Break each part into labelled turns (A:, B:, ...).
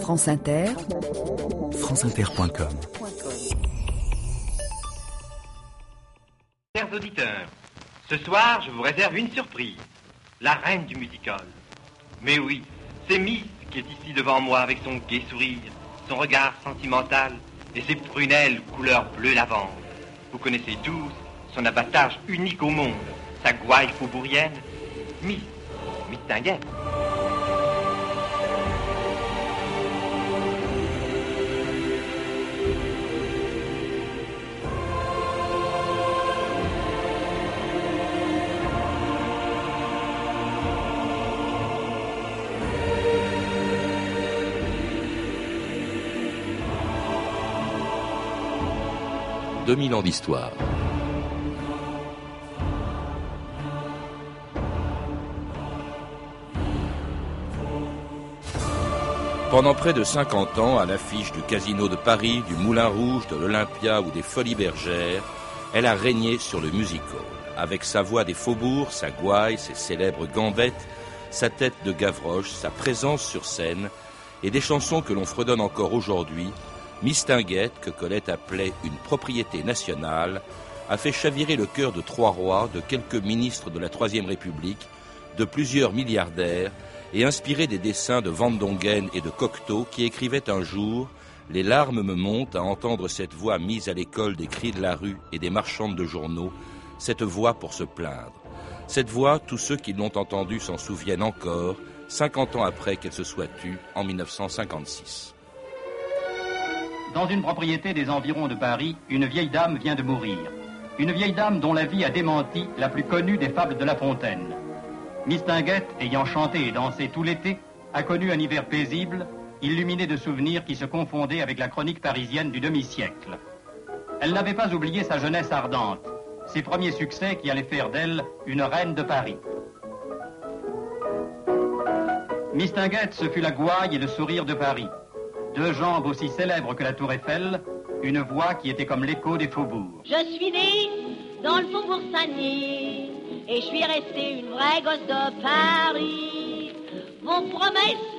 A: France Inter,
B: franceinter.com.
C: Chers auditeurs, ce soir, je vous réserve une surprise. La reine du musical. Mais oui, c'est Miss qui est ici devant moi avec son gai sourire, son regard sentimental et ses prunelles couleur bleu lavande. Vous connaissez tous son abattage unique au monde, sa gouaille faubourienne. Miss, Miss Tinguette.
D: 2000 ans d'histoire. Pendant près de 50 ans, à l'affiche du Casino de Paris, du Moulin Rouge, de l'Olympia ou des Folies Bergères, elle a régné sur le music avec sa voix des faubourgs, sa gouaille, ses célèbres gambettes, sa tête de Gavroche, sa présence sur scène, et des chansons que l'on fredonne encore aujourd'hui, Mistinguette, que Colette appelait une propriété nationale, a fait chavirer le cœur de trois rois, de quelques ministres de la Troisième République, de plusieurs milliardaires, et inspiré des dessins de Van Dongen et de Cocteau qui écrivaient un jour Les larmes me montent à entendre cette voix mise à l'école des cris de la rue et des marchandes de journaux, cette voix pour se plaindre. Cette voix, tous ceux qui l'ont entendue s'en souviennent encore, cinquante ans après qu'elle se soit tue en 1956.
E: Dans une propriété des environs de Paris, une vieille dame vient de mourir. Une vieille dame dont la vie a démenti la plus connue des fables de La Fontaine. Mistinguette, ayant chanté et dansé tout l'été, a connu un hiver paisible, illuminé de souvenirs qui se confondaient avec la chronique parisienne du demi-siècle. Elle n'avait pas oublié sa jeunesse ardente, ses premiers succès qui allaient faire d'elle une reine de Paris. Mistinguette, ce fut la gouaille et le sourire de Paris deux jambes aussi célèbres que la tour Eiffel, une voix qui était comme l'écho des faubourgs.
F: Je suis née dans le faubourg Saint-Denis et je suis restée une vraie gosse de Paris. Vos promesses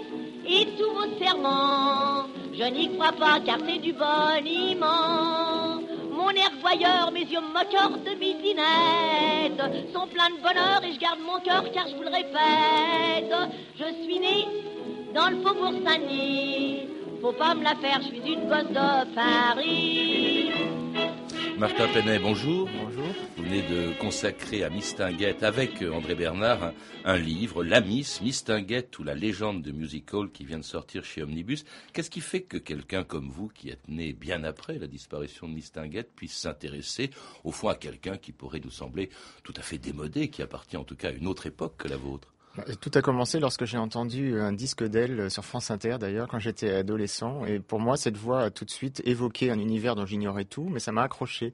F: et tous vos serments, je n'y crois pas car c'est du boniment. Mon air voyeur, mes yeux moqueurs de midinette sont pleins de bonheur et je garde mon cœur car je vous le répète. Je suis née dans le faubourg Saint-Denis faut pas me la faire, je suis une gosse de Paris.
D: Martin Penet, bonjour.
G: Bonjour.
D: Vous venez de consacrer à Mistinguette avec André Bernard un, livre, La Miss, Mistinguette ou la légende de musical qui vient de sortir chez Omnibus. Qu'est-ce qui fait que quelqu'un comme vous, qui êtes né bien après la disparition de Mistinguette, puisse s'intéresser au fond à quelqu'un qui pourrait nous sembler tout à fait démodé, qui appartient en tout cas à une autre époque que la vôtre?
G: Tout a commencé lorsque j'ai entendu un disque d'elle sur France Inter, d'ailleurs, quand j'étais adolescent. Et pour moi, cette voix a tout de suite évoqué un univers dont j'ignorais tout, mais ça m'a accroché.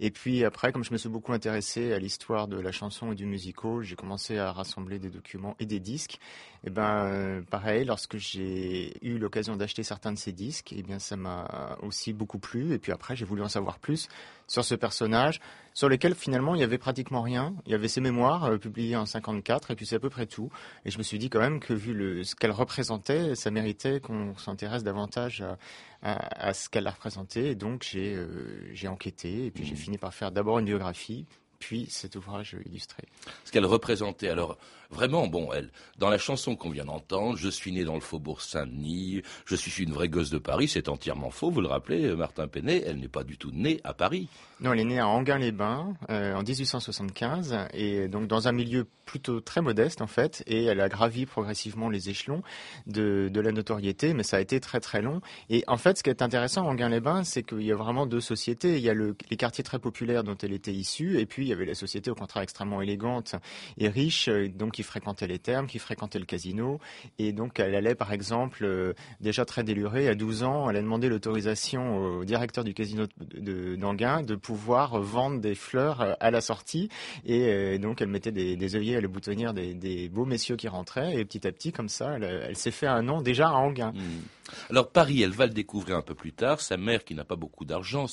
G: Et puis après, comme je me suis beaucoup intéressé à l'histoire de la chanson et du musical, j'ai commencé à rassembler des documents et des disques. Et ben, euh, pareil, lorsque j'ai eu l'occasion d'acheter certains de ces disques, et eh bien, ça m'a aussi beaucoup plu. Et puis après, j'ai voulu en savoir plus sur ce personnage, sur lequel finalement il y avait pratiquement rien. Il y avait ses mémoires euh, publiées en 54 et puis c'est à peu près tout. Et je me suis dit quand même que vu le, ce qu'elle représentait, ça méritait qu'on s'intéresse davantage à, à, ce qu'elle a représenté. Et donc j'ai euh, enquêté et puis j'ai mmh. fini par faire d'abord une biographie, puis cet ouvrage illustré.
D: Ce qu'elle représentait, alors vraiment, bon, elle, dans la chanson qu'on vient d'entendre, je suis né dans le faubourg Saint-Denis, je suis une vraie gosse de Paris, c'est entièrement faux, vous le rappelez, euh, Martin Penet, elle n'est pas du tout née à Paris.
G: Non, elle est née à Anguin-les-Bains euh, en 1875, et donc dans un milieu plutôt très modeste en fait, et elle a gravi progressivement les échelons de, de la notoriété, mais ça a été très très long. Et en fait, ce qui est intéressant à Anguin-les-Bains, c'est qu'il y a vraiment deux sociétés. Il y a le, les quartiers très populaires dont elle était issue, et puis il y avait la société au contraire extrêmement élégante et riche, euh, donc fréquentait les thermes, qui fréquentait le casino. Et donc elle allait par exemple, euh, déjà très délurée, à 12 ans, elle a demandé l'autorisation au directeur du casino d'Anguin de, de, pouvoir vendre des fleurs euh, à la sortie. Et donc elle mettait des, œillets à les boutonnières des, beaux messieurs qui rentraient. Et petit à petit, comme ça, elle, s'est fait un nom déjà à Anguin.
D: Mmh. Alors Paris, elle va le découvrir un peu plus tard. Sa mère, qui n'a pas beaucoup d'argent,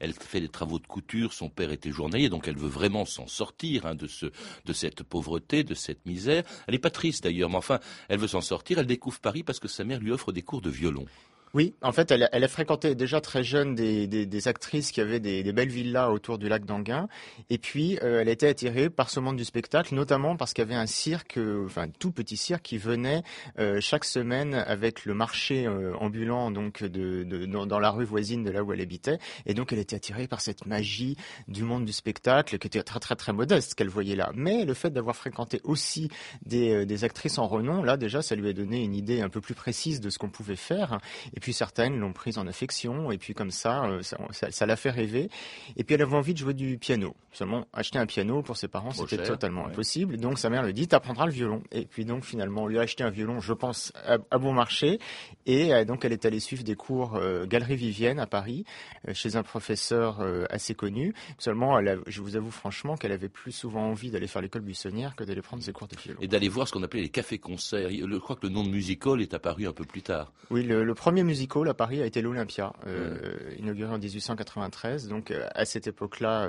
D: elle fait des travaux de couture. Son père était journalier, donc elle veut vraiment s'en sortir hein, de ce, de cette pauvreté, de cette. Elle n'est pas triste d'ailleurs, mais enfin, elle veut s'en sortir. Elle découvre Paris parce que sa mère lui offre des cours de violon.
G: Oui, en fait, elle, elle, a fréquenté déjà très jeune des, des, des actrices qui avaient des, des, belles villas autour du lac d'Anguin. Et puis, euh, elle été attirée par ce monde du spectacle, notamment parce qu'il y avait un cirque, euh, enfin, tout petit cirque qui venait euh, chaque semaine avec le marché euh, ambulant donc de, de dans, la rue voisine de là où elle habitait. Et donc, elle était attirée par cette magie du monde du spectacle qui était très, très, très modeste qu'elle voyait là. Mais le fait d'avoir fréquenté aussi des, des actrices en renom, là, déjà, ça lui a donné une idée un peu plus précise de ce qu'on pouvait faire. Puis certaines l'ont prise en affection, et puis comme ça, euh, ça, ça, ça l'a fait rêver. Et puis elle avait envie de jouer du piano. Seulement, acheter un piano pour ses parents, c'était totalement ouais. impossible. Donc sa mère lui dit, t'apprendras le violon. Et puis donc finalement, on lui a acheté un violon, je pense, à, à bon marché. Et euh, donc elle est allée suivre des cours euh, Galerie Vivienne à Paris, euh, chez un professeur assez connu. Seulement, elle a, je vous avoue franchement qu'elle avait plus souvent envie d'aller faire l'école buissonnière que d'aller prendre ses cours de violon.
D: Et d'aller voir ce qu'on appelait les cafés-concerts. Je crois que le nom de musical est apparu un peu plus tard.
G: Oui, le, le premier musical à Paris a été l'Olympia, euh, mmh. inauguré en 1893. Donc euh, à cette époque-là,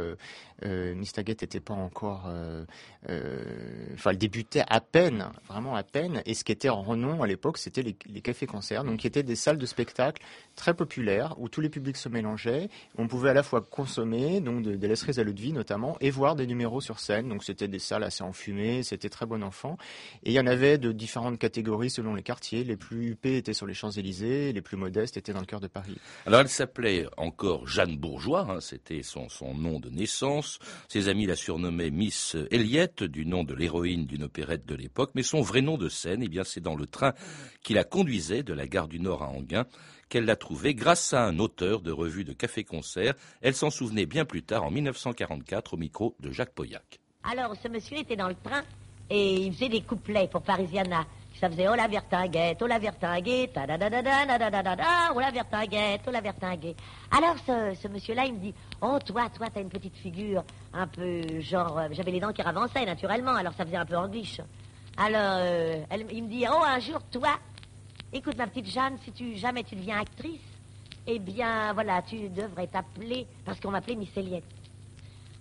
G: euh, euh, Miss n'était pas encore, enfin elle débutait à peine, vraiment à peine. Et ce qui était en renom à l'époque, c'était les, cafés-concerts, donc qui étaient des salles de spectacle très populaires où tous les publics se mélangeaient. On pouvait à la fois consommer, donc de, de l'estrée à l'eau de vie notamment, et voir des numéros sur scène. Donc c'était des salles assez enfumées, c'était très bon enfant. Et il y en avait de différentes catégories selon les quartiers. Les plus huppés étaient sur les Champs-Élysées, les plus modestes étaient dans le cœur de Paris.
D: Alors elle s'appelait encore Jeanne Bourgeois, hein, c'était son, nom de naissance. Ses amis la surnommaient Miss Elliott, du nom de l'héroïne d'une opérette de l'époque, mais son vrai nom de scène, eh bien, c'est dans le train qui la conduisait de la gare du Nord à Anguin qu'elle l'a trouvé grâce à un auteur de revue de café-concert. Elle s'en souvenait bien plus tard, en 1944, au micro de Jacques Pauillac.
F: Alors, ce monsieur était dans le train et il faisait des couplets pour Parisiana. Ça faisait oh la vertinguette, oh la vertinguette, oh la vertinguette, oh la vertinguette. Alors ce, monsieur-là, il me dit, oh toi, toi, t'as une petite figure un peu genre, euh, j'avais les dents qui ravançaient naturellement, alors ça faisait un peu anglish. Alors euh, il me dit, oh un jour, toi, écoute ma petite Jeanne, si tu jamais tu deviens actrice, eh bien voilà, tu devrais t'appeler, parce qu'on m'appelait Miss Eliette.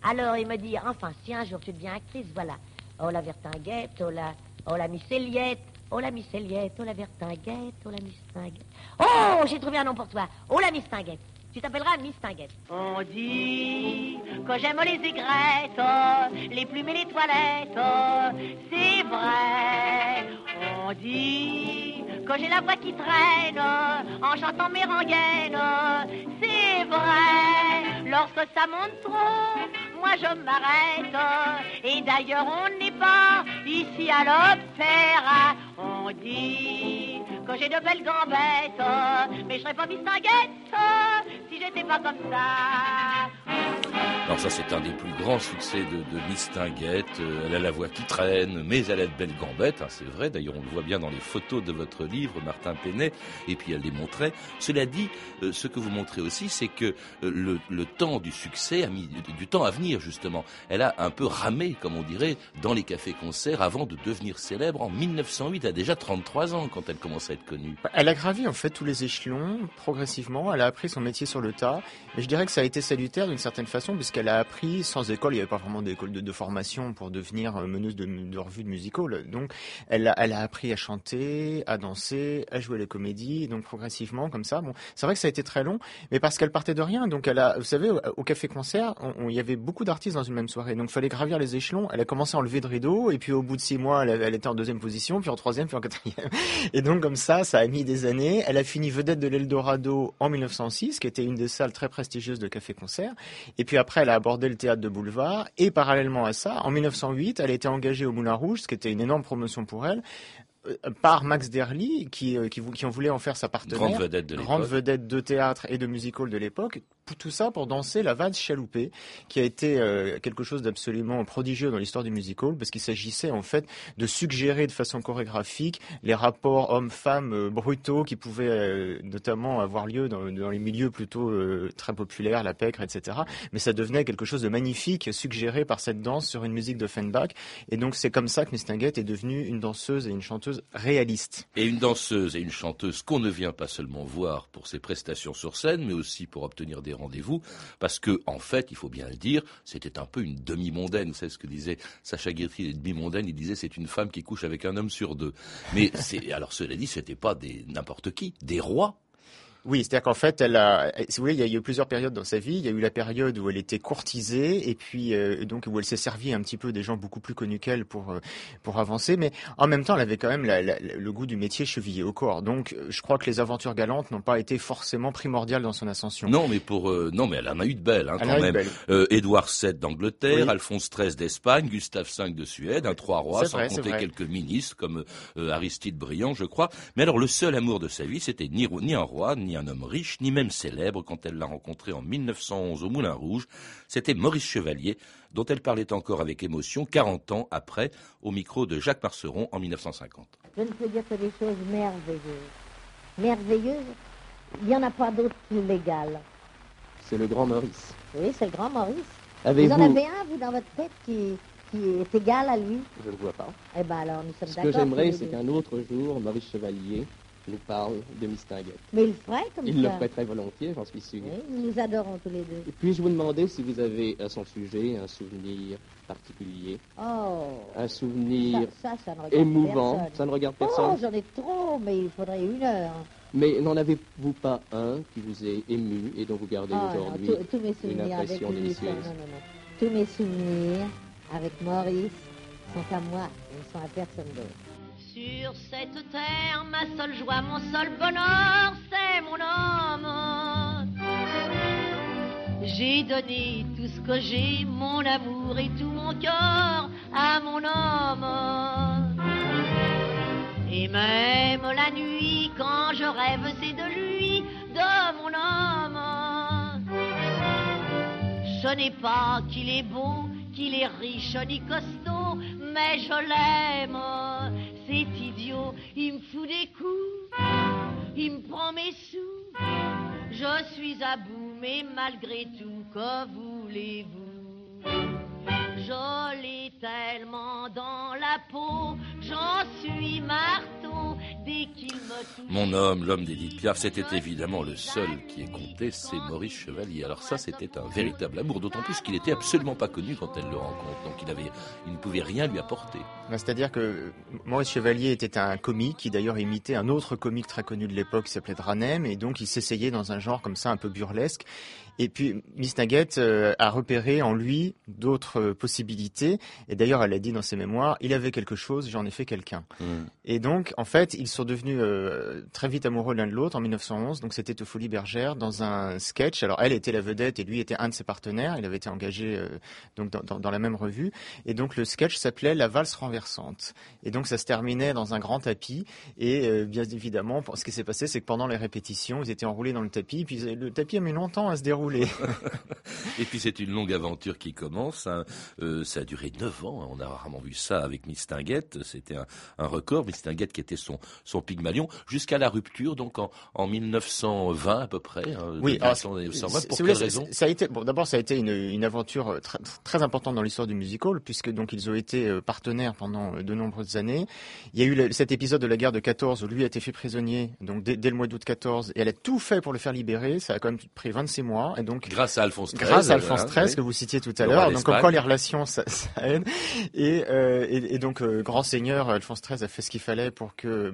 F: Alors il me dit, enfin, si un jour tu deviens actrice, voilà, oh la vertinguette, oh la, oh la Miss Eliette. Oh la Miss Eliette, oh la Vertinguette, oh la Miss Tinguette. Oh, j'ai trouvé un nom pour toi. Oh la Miss Tinguette. Tu t'appelleras Miss Tinguette. On dit que j'aime les aigrettes, les plumes et les toilettes. C'est vrai. On dit que j'ai la voix qui traîne en chantant mes rengaines. C'est vrai. Lorsque ça monte trop, moi je m'arrête. Et d'ailleurs, on n'est pas ici à l'opéra. On dit que j'ai de belles gambettes, mais je serais pas Miss Tinguette si j'étais pas comme ça.
D: Alors ça c'est un des plus grands succès de, de Miss Tinguette. Euh, elle a la voix qui traîne, mais elle a de belles gambettes, hein, c'est vrai. D'ailleurs on le voit bien dans les photos de votre livre, Martin Penet, et puis elle les montrait. Cela dit, euh, ce que vous montrez aussi, c'est que euh, le, le, temps du succès a mis du, temps à venir justement. Elle a un peu ramé, comme on dirait, dans les cafés-concerts avant de devenir célèbre en 1908. Elle a déjà 33 ans quand elle commence à être connue.
G: Elle a gravi en fait tous les échelons progressivement. Elle a appris son métier sur le tas, et je dirais que ça a été salutaire d'une certaine façon, qu'elle a appris sans école. Il n'y avait pas vraiment d'école de, formation pour devenir meneuse de, de revue de musical. Donc, elle elle a appris à chanter, à danser, à jouer les comédies. Donc, progressivement, comme ça. Bon, c'est vrai que ça a été très long, mais parce qu'elle partait de rien. Donc, elle a, vous savez, au, café concert, on, on, il y avait beaucoup d'artistes dans une même soirée. Donc, il fallait gravir les échelons. Elle a commencé à enlever de rideau, et puis au bout de six mois, elle, elle était en deuxième position, puis en troisième, puis en quatrième. Et donc, comme ça, ça a mis des années. Elle a fini vedette de l'Eldorado en 1906, qui était une des salles très prestigieuses de café concert. Et puis après, elle a abordé le théâtre de boulevard et parallèlement à ça, en 1908, elle a été engagée au Moulin Rouge, ce qui était une énorme promotion pour elle par Max Derly, qui, qui, qui, en voulait en faire sa partenaire,
D: grande vedette de,
G: grande vedette de théâtre et de musical de l'époque, tout ça pour danser la valse chaloupée, qui a été euh, quelque chose d'absolument prodigieux dans l'histoire du musical, parce qu'il s'agissait en fait de suggérer de façon chorégraphique les rapports hommes-femmes euh, brutaux qui pouvaient euh, notamment avoir lieu dans, dans les milieux plutôt euh, très populaires, la pègre, etc. Mais ça devenait quelque chose de magnifique, suggéré par cette danse sur une musique de Fenbach. Et donc c'est comme ça que Miss Tinguette est devenue une danseuse et une chanteuse réaliste.
D: Et une danseuse et une chanteuse qu'on ne vient pas seulement voir pour ses prestations sur scène, mais aussi pour obtenir des rendez-vous, parce que en fait, il faut bien le dire, c'était un peu une demi-mondaine. Vous savez ce que disait Sacha Guitry, demi-mondaine, il disait c'est une femme qui couche avec un homme sur deux. Mais c'est alors cela dit, c'était pas des n'importe qui, des rois
G: oui, c'est-à-dire qu'en fait, elle a, si vous voulez, il y a eu plusieurs périodes dans sa vie. Il y a eu la période où elle était courtisée et puis euh, donc où elle s'est servie un petit peu des gens beaucoup plus connus qu'elle pour euh, pour avancer, mais en même temps, elle avait quand même la, la, le goût du métier chevillé au corps. Donc, je crois que les aventures galantes n'ont pas été forcément primordiales dans son ascension.
D: Non, mais pour euh, non, mais elle en a eu de belles hein, quand même. Édouard VII d'Angleterre, Alphonse XIII d'Espagne, Gustave V de Suède, un trois rois, sans compter quelques ministres comme Aristide Briand, je crois. Mais alors, le seul amour de sa vie, c'était ni, ni un roi, ni un homme riche, ni même célèbre quand elle l'a rencontré en 1911 au Moulin Rouge. C'était Maurice Chevalier, dont elle parlait encore avec émotion 40 ans après, au micro de Jacques Marceron en 1950.
A: Je ne peux dire que des choses merveilleuses. Merveilleuses, il n'y en a pas d'autre plus légal.
H: C'est le grand Maurice.
A: Oui, c'est le grand Maurice. vous en avez un, vous, dans votre tête, qui, qui est égal à lui?
H: Je ne le vois pas.
A: Eh bien, alors, nous sommes
H: d'accord. Ce que j'aimerais, c'est qu'un autre jour, Maurice Chevalier nous parle de Mistinguette.
A: Mais il le ferait comme
H: il
A: ça.
H: Il le ferait très volontiers, j'en suis sûr.
A: Oui, nous nous adorons tous les deux.
H: Et puis-je vous demander si vous avez à son sujet un souvenir particulier
A: Oh
H: Un souvenir
A: ça, ça, ça
H: émouvant
A: personne.
H: Ça ne regarde personne
A: Oh, j'en ai trop, mais il faudrait une heure.
H: Mais n'en avez-vous pas un qui vous est ému et dont vous gardez
A: oh,
H: aujourd'hui une impression
A: avec
H: délicieuse
A: non, non, non. Tous mes souvenirs avec Maurice sont à moi, ils ne sont à personne d'autre.
F: Sur cette terre, ma seule joie, mon seul bonheur, c'est mon homme. J'ai donné tout ce que j'ai, mon amour et tout mon cœur à mon homme. Et même la nuit, quand je rêve, c'est de lui, de mon homme. Ce n'est pas qu'il est beau, qu'il est riche ni costaud, mais je l'aime c'est idiot, il me fout des coups, il me prend mes sous, je suis à bout, mais malgré tout, que voulez-vous? Je l'ai tellement dans la peau, j'en suis marteau,
D: Mon homme, l'homme d'Edith Piaf, c'était évidemment le seul qui est compté, c'est Maurice Chevalier. Alors ça, c'était un véritable amour, d'autant plus qu'il n'était absolument pas connu quand elle le rencontre, donc il, avait, il ne pouvait rien lui apporter.
G: C'est-à-dire que Maurice Chevalier était un comique qui d'ailleurs imitait un autre comique très connu de l'époque qui s'appelait Dranem, et donc il s'essayait dans un genre comme ça un peu burlesque. Et puis Miss Nugget euh, a repéré en lui d'autres possibilités. Et d'ailleurs, elle a dit dans ses mémoires, il avait quelque chose, j'en ai fait quelqu'un.
D: Mm.
G: Et donc, en fait, ils sont devenus euh, très vite amoureux l'un de l'autre en 1911. Donc, c'était aux Folies Bergères dans un sketch. Alors, elle était la vedette et lui était un de ses partenaires. Il avait été engagé euh, donc dans, dans, dans, la même revue. Et donc, le sketch s'appelait La valse renversante. Et donc, ça se terminait dans un grand tapis. Et euh, bien évidemment, ce qui s'est passé, c'est que pendant les répétitions, ils étaient enroulés dans le tapis. Puis le tapis a mis longtemps à se dérouler.
D: et puis c'est une longue aventure qui commence. Hein. Ça a duré neuf ans. Hein. On a rarement vu ça avec Miss Tinguette. C'était un, un, record. Miss Tinguette qui était son, son Pygmalion jusqu'à la rupture, donc en, en 1920 à peu près. Hein,
G: oui, alors,
D: 1920. Pour quelle raison
G: Ça a été bon. D'abord, ça a été une, une aventure très, très importante dans l'histoire du musical, puisque donc ils ont été euh, partenaires pendant de nombreuses années. Il y a eu le, cet épisode de la guerre de 14 où lui a été fait prisonnier, donc dès, dès le mois d'août 14, et elle a tout fait pour le faire libérer. Ça a quand même pris 26 mois. Et donc,
D: grâce à Alphonse XIII,
G: grâce à Alphonse XIII hein, que vous citiez tout à l'heure. Donc encore les relations, ça, ça aide. Et, euh, et, et donc euh, grand seigneur Alphonse XIII a fait ce qu'il fallait pour que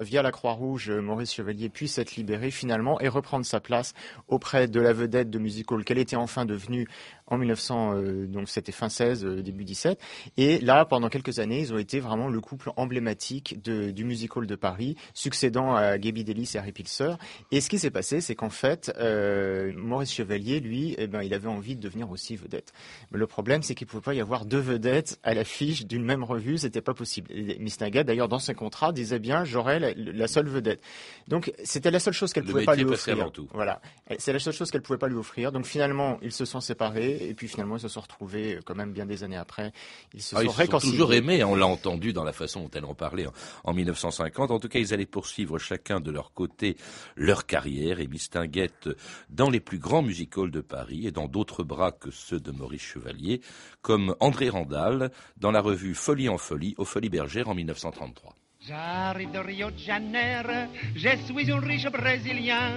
G: via la, Croix-Rouge, Maurice Chevalier puisse être libéré finalement et reprendre sa place auprès de la vedette de musical qu'elle était enfin devenue en 1900, euh, donc c'était fin 16, euh, début 17. Et là, pendant quelques années, ils ont été vraiment le couple emblématique de, du musical de Paris, succédant à Gaby Delis et Harry Pilser. Et ce qui s'est passé, c'est qu'en fait, euh, Maurice Chevalier, lui, eh ben, il avait envie de devenir aussi vedette. Mais le problème, c'est qu'il ne pouvait pas y avoir deux vedettes à l'affiche d'une même revue, c'était pas possible. Et Miss Naga, d'ailleurs, dans ses contrats, disait bien, j'aurais la, la, seule vedette. Donc, c'était la seule chose qu'elle pouvait pas lui offrir.
D: Tout.
G: Voilà. C'est la seule chose qu'elle pouvait pas lui offrir. Donc, finalement, ils se sont séparés et puis finalement ils se sont retrouvés quand même bien des années après. Ils se
D: ah,
G: sont
D: ils. Sont toujours aimés, on l'a entendu dans la façon dont elle en parlait en, en, 1950. En tout cas, ils allaient poursuivre chacun de leur côté leur carrière et Mistinguette dans les plus grands musicals de Paris et dans d'autres bras que ceux de Maurice Chevalier, comme André Randall dans la revue Folie en folie aux Folies Bergères en 1933.
I: J'arrive de Rio de Janeiro, je suis un riche Brésilien.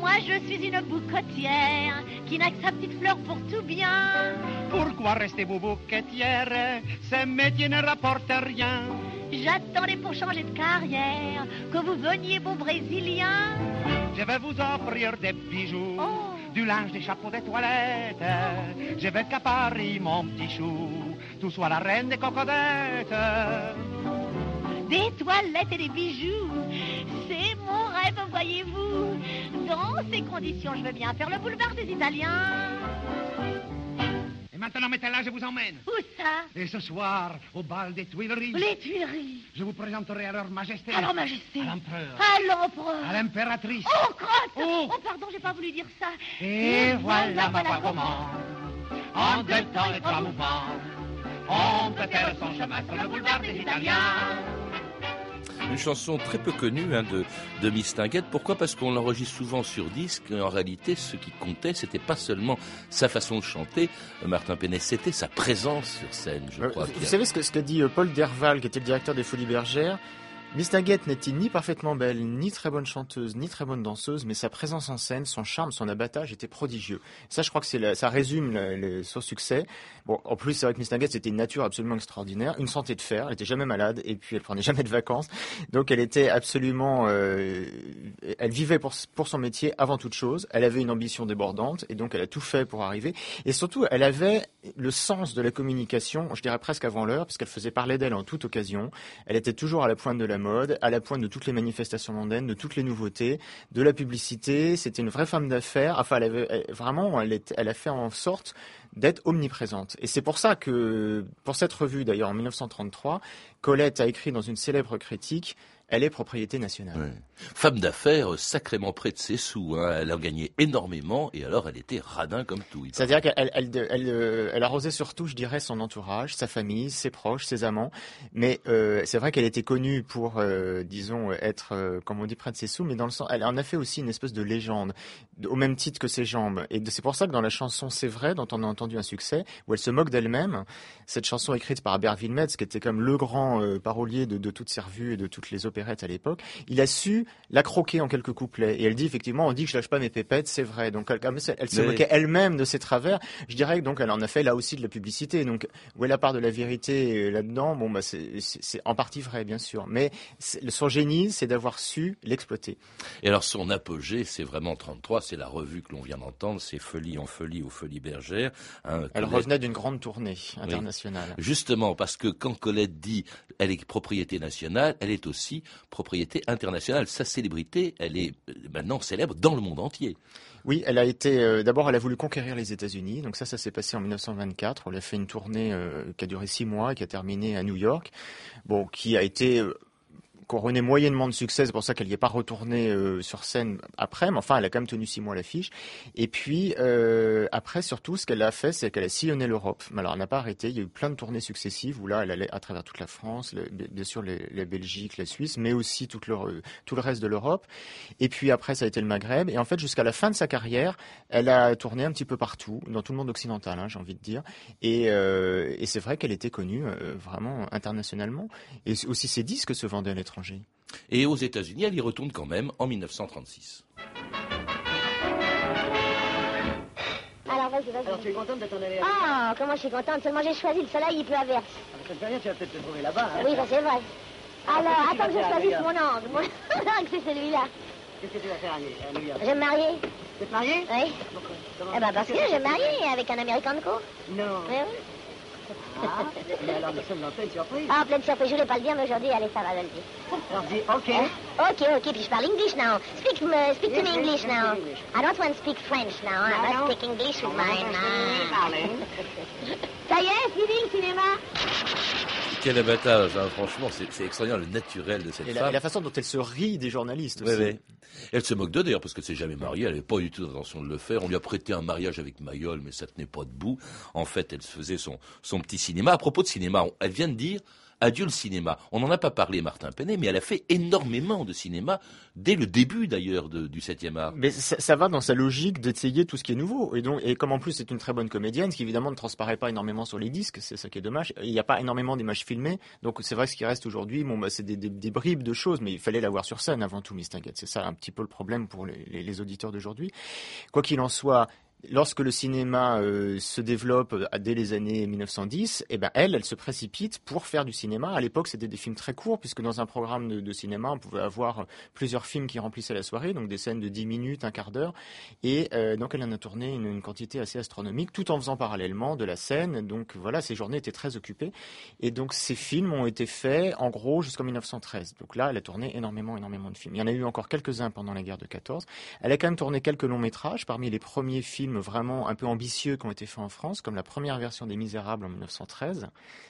F: Moi, je suis une boucotière qui n'a que sa petite fleur pour tout bien.
I: Pourquoi restez-vous bouquetière? Ce métier ne rapporte rien.
F: J'attendais pour changer de carrière que vous veniez, beau Brésilien.
I: Je vais vous offrir des bijoux,
F: Oh.
I: du linge, des chapeaux, des toilettes. Je veux qu'à Paris, mon petit chou, tout soit la reine des cocodettes.
F: Des toilettes et des bijoux, c'est mon rêve, voyez-vous. Dans ces conditions, je veux bien faire le boulevard des Italiens.
I: Et maintenant, mettez là, je vous emmène.
F: Où ça?
I: Et ce soir, au bal des Tuileries,
F: Les Tuileries.
I: je vous présenterai à leur majesté.
F: À leur majesté.
I: À l'empereur.
F: À l'empereur.
I: À l'impératrice.
F: Oh, crotte
I: Oh.
F: Oh, pardon, j'ai pas voulu dire ça.
I: Et voilà ma voix comment, en deux temps et trois mouvements, on peut faire son chemin sur le boulevard des Italiens.
D: Une chanson très peu connue hein, de, de Miss Tinguette. Pourquoi? Parce qu'on l'enregistre souvent sur disque. Et en réalité, ce qui comptait, c'était pas seulement sa façon de chanter, euh, Martin Pénès, c'était sa présence sur scène, je
G: Euh,
D: crois.
G: vous savez ce que- ce qu'a dit euh, Paul Derval, qui était le directeur des Folies Bergères Miss Tinguette n'était ni parfaitement belle, ni très bonne chanteuse, ni très bonne danseuse, mais sa présence en scène, son charme, son abattage était prodigieux. Ça, je crois que ça résume le- le- son succès. Bon, en plus, c'est vrai que Miss Tinguette, c'était une nature absolument extraordinaire, une santé de fer, elle était jamais malade, et puis elle prenait jamais de vacances. Donc, elle était absolument, euh, elle vivait pour, pour son métier avant toute chose. Elle avait une ambition débordante, et donc elle a tout fait pour arriver. Et surtout, elle avait le sens de la communication, je dirais presque avant l'heure, parce qu'elle faisait parler d'elle en toute occasion. Elle était toujours à la pointe de la mode, à la pointe de toutes les manifestations mondaines, de toutes les nouveautés, de la publicité. C'était une vraie femme d'affaires. Enfin, vraiment, elle, a fait en sorte d'être omniprésente. Et c'est pour ça que, pour cette revue d'ailleurs en 1933, Colette a écrit dans une célèbre critique, elle est propriété nationale.
D: Femme d'affaires, sacrément près de ses sous. hein. Elle a gagné énormément et alors elle était radin comme tout.
G: C'est-à-dire qu'elle elle, elle, elle, euh, elle arrosait surtout, je dirais, son entourage, sa famille, ses proches, ses amants. Mais euh, c'est vrai qu'elle était connue pour, euh, disons, être, euh, comme on dit, près de ses sous, mais dans le sens, elle en a fait aussi une espèce de légende, de- au même titre que ses jambes. Et c'est pour ça que dans la chanson C'est vrai, dont on a entendu un succès, où elle se moque d'elle-même, cette chanson écrite par Berville Metz, qui était comme le grand euh, parolier de, de toutes ses revues et de toutes les opérettes à l'époque, il a su la croquer en quelques couplets. Et elle dit effectivement, on dit que je lâche pas mes pépettes, c'est vrai. Donc elle, se
D: Mais-
G: moquait elle-même de ses travers. Je dirais que donc elle en a fait là aussi de la publicité. Donc où est la part de la vérité euh, là-dedans? Bon, bah c'est en partie vrai, bien sûr. Mais son génie, c'est d'avoir su l'exploiter.
D: Et alors son apogée, c'est vraiment 33, c'est la revue que l'on vient d'entendre, c'est Folie en folie aux Folies Bergères. hein,
G: Elle
D: Colette-
G: revenait d'une grande tournée internationale.
D: Justement, parce que quand Colette dit elle est propriété nationale, elle est aussi propriété internationale. Sa célébrité, elle est maintenant célèbre dans le monde entier.
G: Oui, elle a été. euh, D'abord, elle a voulu conquérir les États-Unis. Donc ça, ça s'est passé en 1924. Elle a fait une tournée euh, qui a duré six mois et qui a terminé à New York. Bon, qui a été euh, couronnée moyennement de succès. C'est pour ça qu'elle n'y est pas retournée euh, sur scène après. Mais enfin, elle a quand même tenu six mois l'affiche. Et puis euh, après, surtout, ce qu'elle a fait, c'est qu'elle a sillonné l'Europe. Alors, elle n'a pas arrêté. Il y a eu plein de tournées successives où là, elle allait à travers toute la France, bien sûr les Belgique, la Suisse, mais aussi tout le reste de l'Europe. Et puis après, ça a été le Maghreb. Et en fait, jusqu'à la fin de sa carrière, elle a tourné un petit peu partout, dans tout le monde occidental, hein, j'ai envie de dire. Et, euh, et c'est vrai qu'elle était connue vraiment internationalement. Et aussi ses disques se vendaient à l'étranger.
D: Et aux États-Unis, elle y retourne quand même en 1936.
J: Alors vas-y, vas-y.
K: Alors tu es contente de t'en aller avec
J: Ah, comment je suis contente. Seulement j'ai choisi le soleil, il peut averse.
K: Ça ne fait rien, tu vas peut-être te trouver là-bas. hein.
J: Oui, ça c'est vrai. Alors,
K: que tu
J: attends que je
K: à
J: choisisse mon angle. Mon angle, c'est celui-là.
K: Qu'est-ce que tu vas faire à New à York
J: Je vais me marier.
K: Tu te marier
J: Oui.
K: Pourquoi Comment
J: Eh ben parce que je vais me marier avec un Américain de cour.
K: Non.
J: Oui, oui.
K: Ah, mais alors nous sommes dans pleine surprise.
J: Ah, pleine surprise, je voulais pas le dire, mais aujourd'hui, allez, ça va, je le dis.
K: Alors dis OK.
J: Hein? Ok, ok, puis je parle English now. Speak, me, speak to
K: Yes,
J: me
K: yes,
J: English
K: yes,
J: now.
K: English.
J: I don't want to speak French now. I
K: No,
J: must
K: no.
J: speak English with
K: à parler.
J: Ça y est, fini le cinéma
D: Quel abattage, hein, franchement, c'est extraordinaire le naturel de cette
G: Et la,
D: femme.
G: et la façon dont elle se rit des journalistes
D: Ouais,
G: aussi.
D: ouais. Elle se moque d'eux d'ailleurs parce que s'est jamais mariée, elle n'avait pas du tout l'intention de le faire. On lui a prêté un mariage avec Mayol, mais ça tenait pas debout. En fait, elle se faisait son, son petit cinéma. À propos de cinéma, elle vient de dire Adieu le cinéma. On n'en a pas parlé, Martin Penet, mais elle a fait énormément de cinéma dès le début d'ailleurs du 7e art.
G: Mais ça, va dans sa logique d'essayer tout ce qui est nouveau. Et donc, et comme en plus c'est une très bonne comédienne, ce qui évidemment ne transparaît pas énormément sur les disques, c'est ça qui est dommage. Il n'y a pas énormément d'images filmées, donc c'est vrai que ce qui reste aujourd'hui, bon, bah, c'est des, bribes de choses, mais il fallait la voir sur scène avant tout, Miss. C'est ça un petit peu le problème pour les auditeurs d'aujourd'hui. Quoi qu'il en soit. Lorsque le cinéma euh, se développe euh, dès les années 1910, eh ben elle, elle se précipite pour faire du cinéma. À l'époque, c'était des films très courts, puisque dans un programme de, cinéma, on pouvait avoir plusieurs films qui remplissaient la soirée, donc des scènes de 10 minutes, un quart d'heure. Et euh, donc elle en a tourné une, une quantité assez astronomique, tout en faisant parallèlement de la scène. Donc voilà, ces journées étaient très occupées. Et donc ces films ont été faits en gros jusqu'en 1913. Donc là, elle a tourné énormément, énormément de films. Il y en a eu encore quelques-uns pendant la guerre de 14. Elle a quand même tourné quelques longs métrages, parmi les premiers films vraiment un peu ambitieux qui ont été faits en France, comme la première version des Misérables en 1913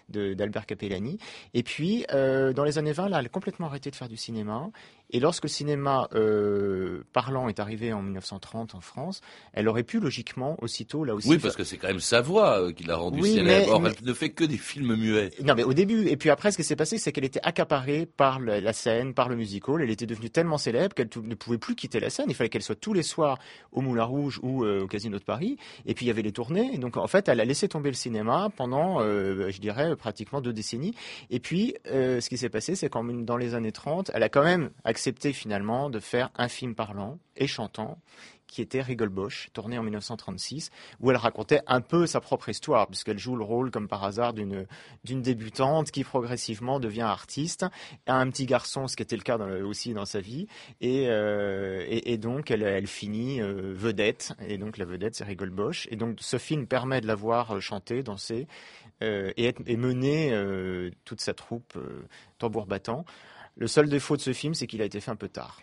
G: de- d'Albert Capellani. Et puis, euh, dans les années 20, là, elle a complètement arrêté de faire du cinéma. Et lorsque le cinéma euh, parlant est arrivé en 1930 en France, elle aurait pu logiquement aussitôt, là aussi,
D: Oui, parce que c'est quand même sa voix euh, qui l'a rendue
G: Oui,
D: célèbre. Or,
G: mais-
D: elle ne fait que des films muets.
G: non, mais au début, et puis après, ce qui s'est passé, c'est qu'elle était accaparée par la scène, par le musical. Elle était devenue tellement célèbre qu'elle ne pouvait plus quitter la scène. Il fallait qu'elle soit tous les soirs au Moulin Rouge ou euh, au Casino de Paris. Et puis il y avait les tournées. Et donc en fait, elle a laissé tomber le cinéma pendant, euh, je dirais, pratiquement deux décennies. Et puis, ce qui s'est passé, c'est qu'en dans les années 30, elle a quand même accepté finalement de faire un film parlant et chantant qui était Rigole Bosch, tourné en 1936, où elle racontait un peu sa propre histoire, puisqu'elle joue le rôle, comme par hasard, d'une débutante qui progressivement devient artiste, a un petit garçon, ce qui était le cas aussi dans sa vie, et, euh, donc elle, finit euh, vedette, et donc la vedette c'est Rigole Bosch, et donc ce film permet de la voir euh, chanter, danser, et, mener toute sa troupe tambour battant. Le seul défaut de ce film, c'est qu'il a été fait un peu tard.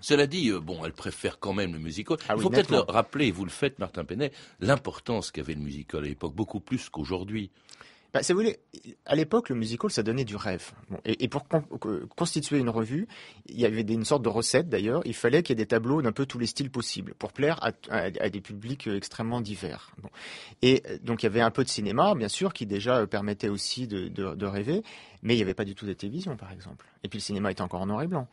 D: Cela dit, euh, bon, elle préfère quand même le musical.
G: Ah
D: Il
G: oui,
D: faut peut-être rappeler, et vous le faites, Martin Penet, l'importance qu'avait le musical à l'époque, beaucoup plus qu'aujourd'hui.
G: Bah, si vous voulez, à l'époque, le musical, ça donnait du rêve. Et, pour con- co- constituer une revue, il y avait une sorte de recette d'ailleurs. Il fallait qu'il y ait des tableaux d'un peu tous les styles possibles pour plaire à, des publics euh, extrêmement divers. Et euh, donc il y avait un peu de cinéma, bien sûr, qui déjà euh, permettait aussi de- de rêver, mais il n'y avait pas du tout de télévision, par exemple. Et puis le cinéma était encore en noir et blanc.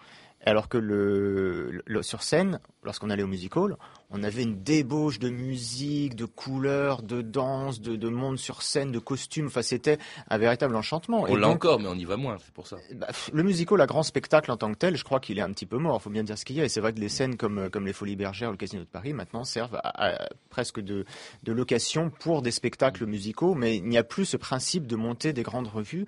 G: Alors que le, le- sur scène, lorsqu'on allait au musical, on avait une débauche de musique, de couleurs, de danse, de, de monde sur scène, de costumes. Enfin, c'était un véritable enchantement.
D: On l'a encore, mais on y va moins, c'est pour ça.
G: bah, le musical, à grand spectacle en tant que tel, je crois qu'il est un petit peu mort. Il faut bien dire ce qu'il y a. Et c'est vrai que les scènes comme, euh, comme les Folies Bergères ou le Casino de Paris maintenant servent à, à- presque de, de location pour des spectacles musicaux. Mais il n'y a plus ce principe de monter des grandes revues.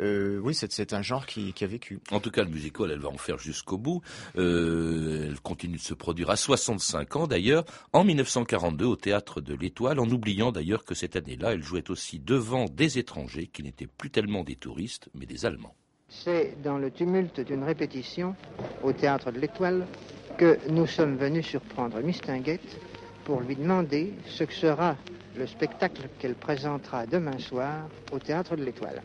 G: Euh, oui, c'est un genre qui, qui a vécu.
D: En tout cas, le musical, elle va en faire jusqu'au bout. Euh, elle continue de se produire à 65 ans d'ailleurs, en 1942 au théâtre de l'Étoile, en oubliant d'ailleurs que cette année-là, elle jouait aussi devant des étrangers qui n'étaient plus tellement des touristes, mais des Allemands.
L: C'est dans le tumulte d'une répétition au théâtre de l'Étoile que nous sommes venus surprendre Miss Tinguette pour lui demander ce que sera le spectacle qu'elle présentera demain soir au théâtre de l'Étoile.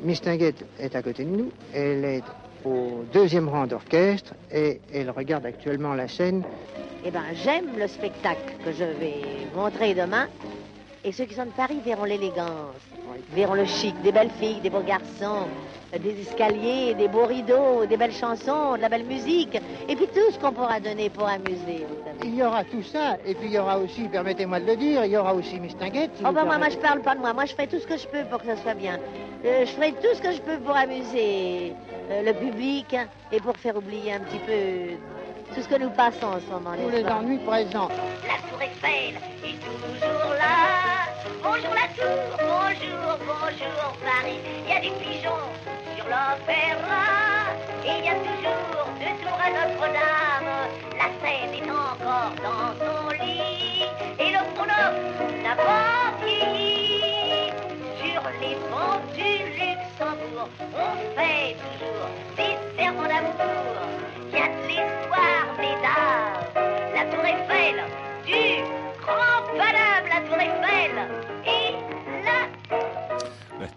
L: Miss Tinguette est à côté de nous, elle est au deuxième rang d'orchestre et elle regarde actuellement la scène.
M: Eh ben, j'aime le spectacle que je vais montrer demain. Et ceux qui sont de Paris verront l'élégance, verront le chic, des belles filles, des beaux garçons, des escaliers, des beaux rideaux, des belles chansons, de la belle musique, et puis tout ce qu'on pourra donner pour amuser.
L: Il y aura tout ça, et puis il y aura aussi, permettez-moi de le dire, il y aura aussi Miss Tinguette. si
M: Oh ben moi, moi, je parle pas de moi. Moi, je ferai tout ce que je peux pour que ça soit bien. Euh, je ferai tout ce que je peux pour amuser euh, le public hein, et pour faire oublier un petit peu euh, tout ce que nous passons en ce moment.
L: Tous les ennuis présents.
F: La tour Eiffel est toujours là. Bonjour la tour, bonjour, bonjour Paris. Il y a des pigeons sur l'opéra. Et il y a toujours deux tours à Notre-Dame. La scène est encore dans son lit. Et le pronom n'a pas vieilli. Sur les bancs du Luxembourg, on fait toujours des serments d'amour. Il y a de l'histoire, mesdames. La tour Eiffel, du grand palabre, la tour Eiffel.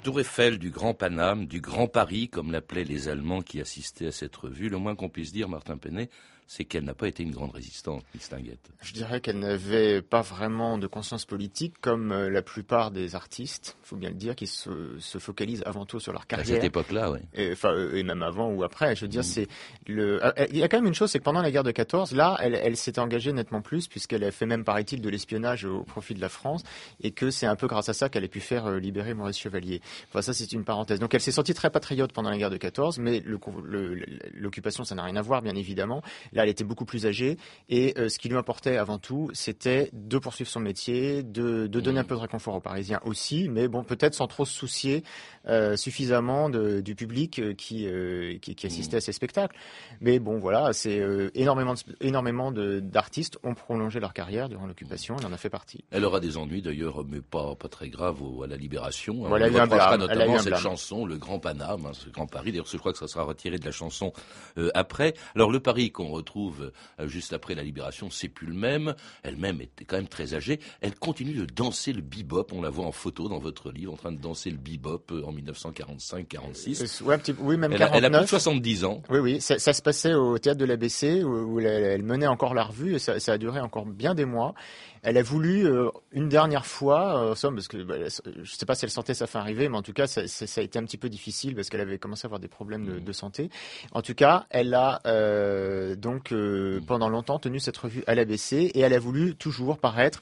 D: Tour Eiffel du Grand Paname, du Grand Paris, comme l'appelaient les Allemands qui assistaient à cette revue, le moins qu'on puisse dire, Martin Penet, c'est qu'elle n'a pas été une grande résistante, Mistinguette.
G: Je dirais qu'elle n'avait pas vraiment de conscience politique, comme euh, la plupart des artistes, il faut bien le dire, qui se, se, focalisent avant tout sur leur carrière.
D: À cette époque-là, oui.
G: Et, euh, et même avant ou après. Je veux dire, mmh. c'est le. Euh, il y a quand même une chose, c'est que pendant la guerre de 14, là, elle, elle s'était engagée nettement plus, puisqu'elle a fait même, paraît-il, de l'espionnage au profit de la France, et que c'est un peu grâce à ça qu'elle a pu faire libérer Maurice Chevalier. Enfin, ça, c'est une parenthèse. Donc, elle s'est sentie très patriote pendant la guerre de 14, mais l'occupation, ça n'a rien à voir, bien évidemment. Là, elle était beaucoup plus âgée et euh, ce qui lui importait avant tout, c'était de poursuivre son métier, de, de donner un peu de réconfort aux Parisiens aussi, mais bon, peut-être sans trop se soucier euh, suffisamment de, du public euh, qui, euh, qui, qui, assistait à ces spectacles. Mais bon, voilà, c'est énormément, énormément d'artistes ont prolongé leur carrière durant l'occupation. Elle en a fait partie.
D: Elle aura des ennuis d'ailleurs, mais pas, pas très graves à la Libération.
G: Voilà,
D: On
G: reprochera
D: notamment cette chanson, le Grand Paname, hein, ce Grand Paris. D'ailleurs, je crois que ça sera retiré de la chanson après. Alors le Paris qu'on retrouve euh, juste après la libération, c'est plus le même. Elle-même était quand même très âgée. Elle continue de danser le bebop. On la voit en photo dans votre livre, en train de danser le bebop euh, en 1945-46.
G: Ouais, oui, même
D: elle,
G: 49.
D: A, elle a plus de 70 ans.
G: Oui, oui. Ça, ça se passait au théâtre de l'ABC où, où elle, elle, menait encore la revue et ça, ça, a duré encore bien des mois. Elle a voulu euh, une dernière fois, euh, parce que bah, je ne sais pas si elle sentait sa fin arriver, mais en tout cas ça, ça a été un petit peu difficile parce qu'elle avait commencé à avoir des problèmes de, de, santé. En tout cas, elle a euh, donc euh, pendant longtemps tenu cette revue à l'ABC et elle a voulu toujours paraître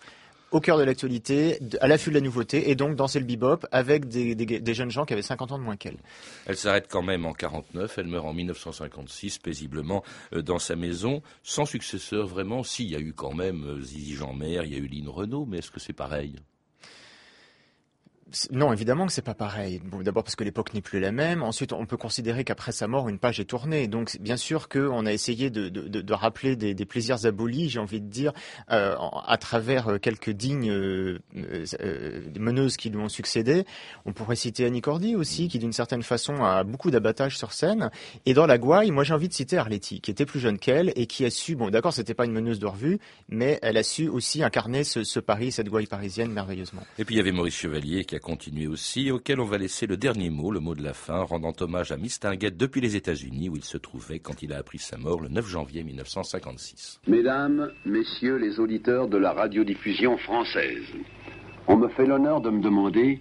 G: au cœur de l'actualité, à l'affût de la nouveauté, et donc danser le bebop avec des, jeunes gens qui avaient 50 ans de moins qu'elle.
D: Elle s'arrête quand même en 49, elle meurt en 1956 paisiblement euh, dans sa maison, sans successeur vraiment. Si, il y a eu quand même euh, Zizi Jeanmer, il y a eu Lynn Renault, mais est-ce que c'est pareil?
G: Non, évidemment que c'est pas pareil. Bon, d'abord parce que l'époque n'est plus la même. Ensuite, on peut considérer qu'après sa mort, une page est tournée. Donc, bien sûr qu'on a essayé de, de, de rappeler des, des, plaisirs abolis, j'ai envie de dire, euh, à travers quelques dignes euh, euh, meneuses qui lui ont succédé. On pourrait citer Annie Cordy aussi, qui d'une certaine façon a beaucoup d'abattage sur scène. Et dans la gouaille, moi j'ai envie de citer Arletty, qui était plus jeune qu'elle et qui a su, bon, d'accord, c'était pas une meneuse de revue, mais elle a su aussi incarner ce, ce Paris, cette gouaille parisienne merveilleusement.
D: Et puis il y avait Maurice Chevalier qui a continué aussi, auquel on va laisser le dernier mot, le mot de la fin, rendant hommage à Mistinguett depuis les États-Unis où il se trouvait quand il a appris sa mort le 9 janvier 1956.
N: Mesdames, Messieurs les auditeurs de la radiodiffusion française, on me fait l'honneur de me demander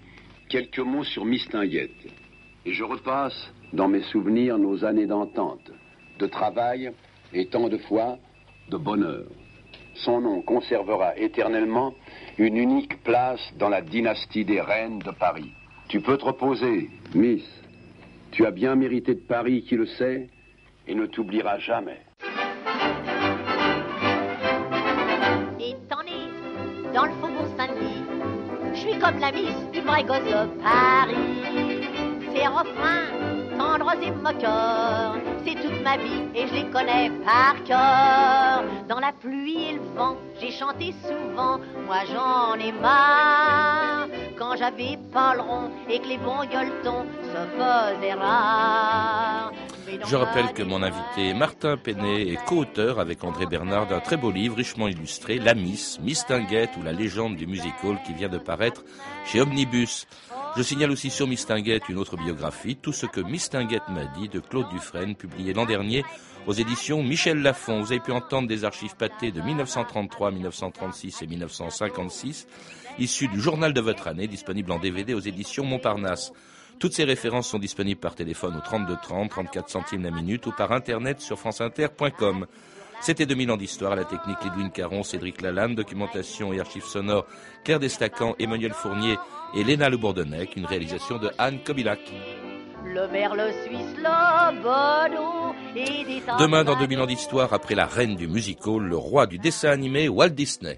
N: quelques mots sur Mistinguett. Et je repasse dans mes souvenirs nos années d'entente, de travail et tant de fois de bonheur. Son nom conservera éternellement une unique place dans la dynastie des reines de Paris. Tu peux te reposer, Miss. Tu as bien mérité de Paris qui le sait et ne t'oubliera jamais.
F: Étant né dans le faubourg Saint-Denis, je suis comme la Miss du vrai gosse de Paris. Ces refrains tendres et moqueurs, c'est toute ma vie et je les connais par cœur. Dans la pluie et le vent, j'ai chanté souvent, moi j'en ai marre. Quand j'avais pas le rond et que les bons gueuletons se faisaient rares.
D: Je rappelle que mon invité Martin Penet est co-auteur avec André Bernard d'un très beau livre richement illustré, La Miss, Mistinguett ou la légende du music hall qui vient de paraître chez Omnibus. Je signale aussi sur Mistinguett une autre biographie, Tout ce que Mistinguett m'a dit de Claude Dufresne, publié l'an dernier aux éditions Michel Lafon. Vous avez pu entendre des archives pâtées de 1933, 1936 et 1956, issues du journal de votre année, disponible en DVD aux éditions Montparnasse. Toutes ces références sont disponibles par téléphone au 32 30, 34 centimes la minute ou par internet sur franceinter.com. C'était 2000 ans d'histoire la technique Edwin Caron, Cédric Lalanne, documentation et archives sonores Claire Destacan, Emmanuel Fournier et Léna Le Bourdonnec, une réalisation de Anne Kobilac.
F: Le merle suisse,
D: Demain, dans 2000 ans d'histoire, après la reine du musical, le roi du dessin animé, Walt Disney.